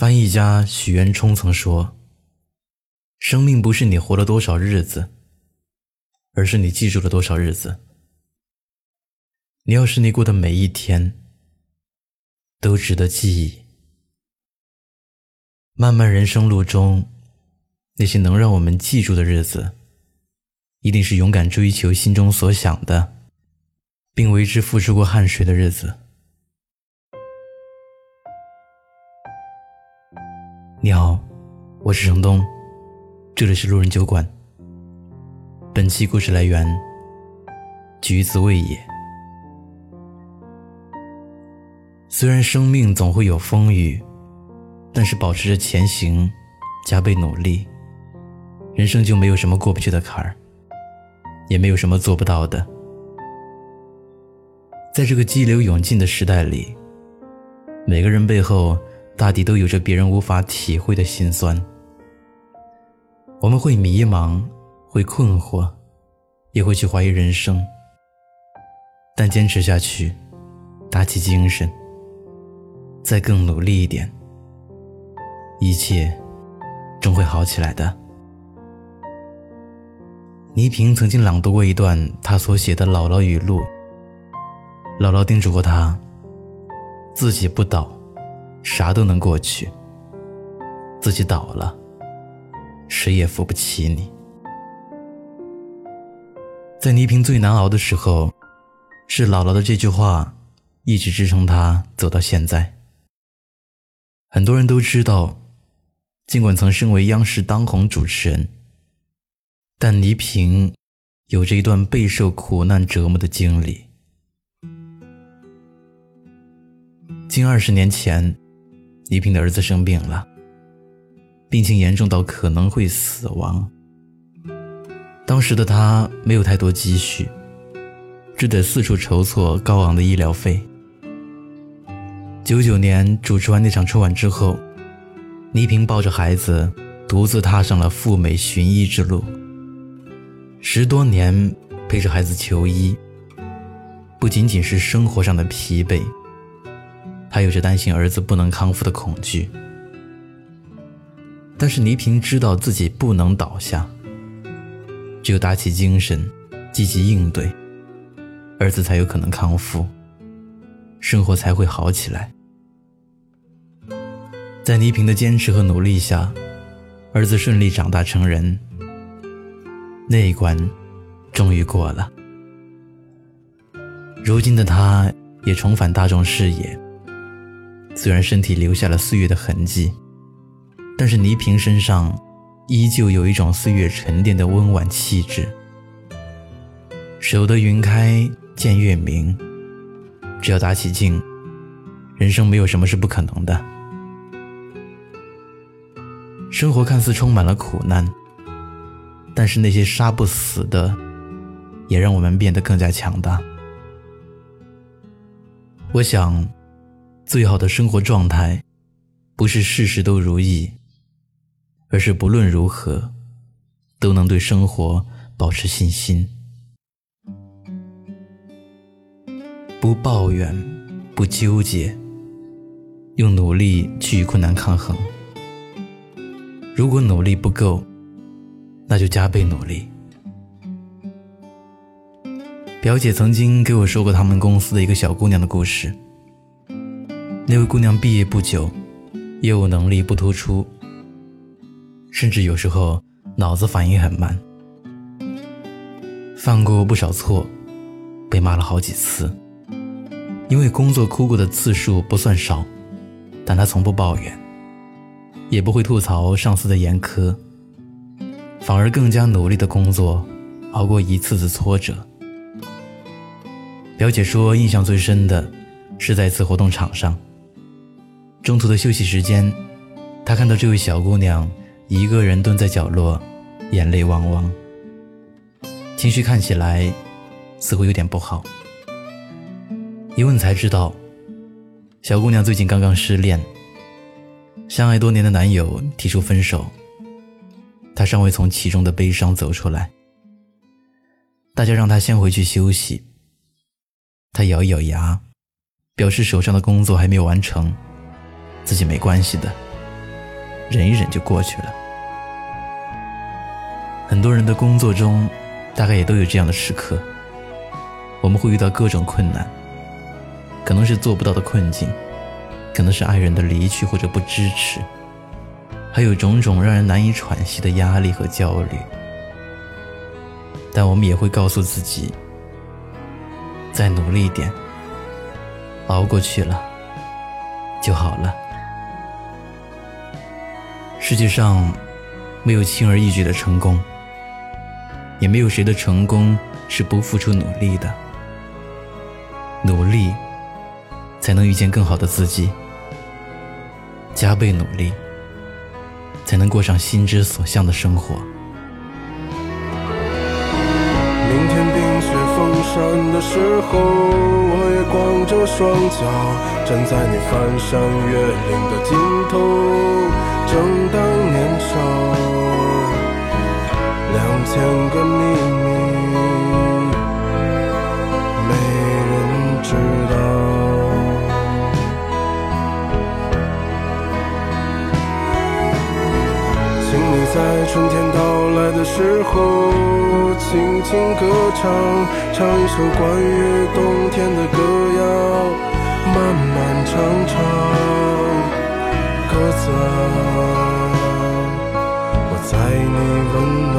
翻译家许渊冲曾说：“生命不是你活了多少日子，而是你记住了多少日子。你要是你过的每一天都值得记忆。漫漫人生路中，那些能让我们记住的日子，一定是勇敢追求心中所想的，并为之付出过汗水的日子。”你好，我是程东，这里是路人酒馆。本期故事来源：橘子味也。虽然生命总会有风雨，但是保持着前行，加倍努力，人生就没有什么过不去的坎儿，也没有什么做不到的。在这个激流勇进的时代里，每个人背后。大抵都有着别人无法体会的心酸。我们会迷茫，会困惑，也会去怀疑人生。但坚持下去，打起精神，再更努力一点，一切终会好起来的。倪萍曾经朗读过一段她所写的姥姥语录。姥姥叮嘱过她，自己不倒。啥都能过去，自己倒了，谁也扶不起你。在倪萍最难熬的时候，是姥姥的这句话，一直支撑她走到现在。很多人都知道，尽管曾身为央视当红主持人，但倪萍有着一段备受苦难折磨的经历。近二十年前。倪萍的儿子生病了，病情严重到可能会死亡。当时的他没有太多积蓄，只得四处筹措高昂的医疗费。九九年主持完那场春晚之后，倪萍抱着孩子，独自踏上了赴美寻医之路。十多年陪着孩子求医，不仅仅是生活上的疲惫。他有着担心儿子不能康复的恐惧，但是倪萍知道自己不能倒下，只有打起精神，积极应对，儿子才有可能康复，生活才会好起来。在倪萍的坚持和努力下，儿子顺利长大成人，那一关终于过了。如今的他也重返大众视野。虽然身体留下了岁月的痕迹，但是倪萍身上依旧有一种岁月沉淀的温婉气质。守得云开见月明，只要打起劲，人生没有什么是不可能的。生活看似充满了苦难，但是那些杀不死的，也让我们变得更加强大。我想。最好的生活状态，不是事事都如意，而是不论如何，都能对生活保持信心，不抱怨，不纠结，用努力去与困难抗衡。如果努力不够，那就加倍努力。表姐曾经给我说过他们公司的一个小姑娘的故事。那位姑娘毕业不久，业务能力不突出，甚至有时候脑子反应很慢，犯过不少错，被骂了好几次。因为工作哭过的次数不算少，但她从不抱怨，也不会吐槽上司的严苛，反而更加努力的工作，熬过一次次挫折。表姐说，印象最深的是在一次活动场上。中途的休息时间，他看到这位小姑娘一个人蹲在角落，眼泪汪汪，情绪看起来似乎有点不好。一问才知道，小姑娘最近刚刚失恋，相爱多年的男友提出分手，她尚未从其中的悲伤走出来。大家让她先回去休息，她咬一咬牙，表示手上的工作还没有完成。自己没关系的，忍一忍就过去了。很多人的工作中，大概也都有这样的时刻，我们会遇到各种困难，可能是做不到的困境，可能是爱人的离去或者不支持，还有种种让人难以喘息的压力和焦虑。但我们也会告诉自己，再努力一点，熬过去了就好了。世界上没有轻而易举的成功，也没有谁的成功是不付出努力的。努力才能遇见更好的自己，加倍努力才能过上心之所向的生活。明天冰雪封山的时候，我也光着双脚站在你翻山越岭的尽头。正当年少，两千个秘密，没人知道。请你在春天到来的时候。轻轻歌唱，唱一首关于冬天的歌谣，漫漫长长，鸽子，我在你温暖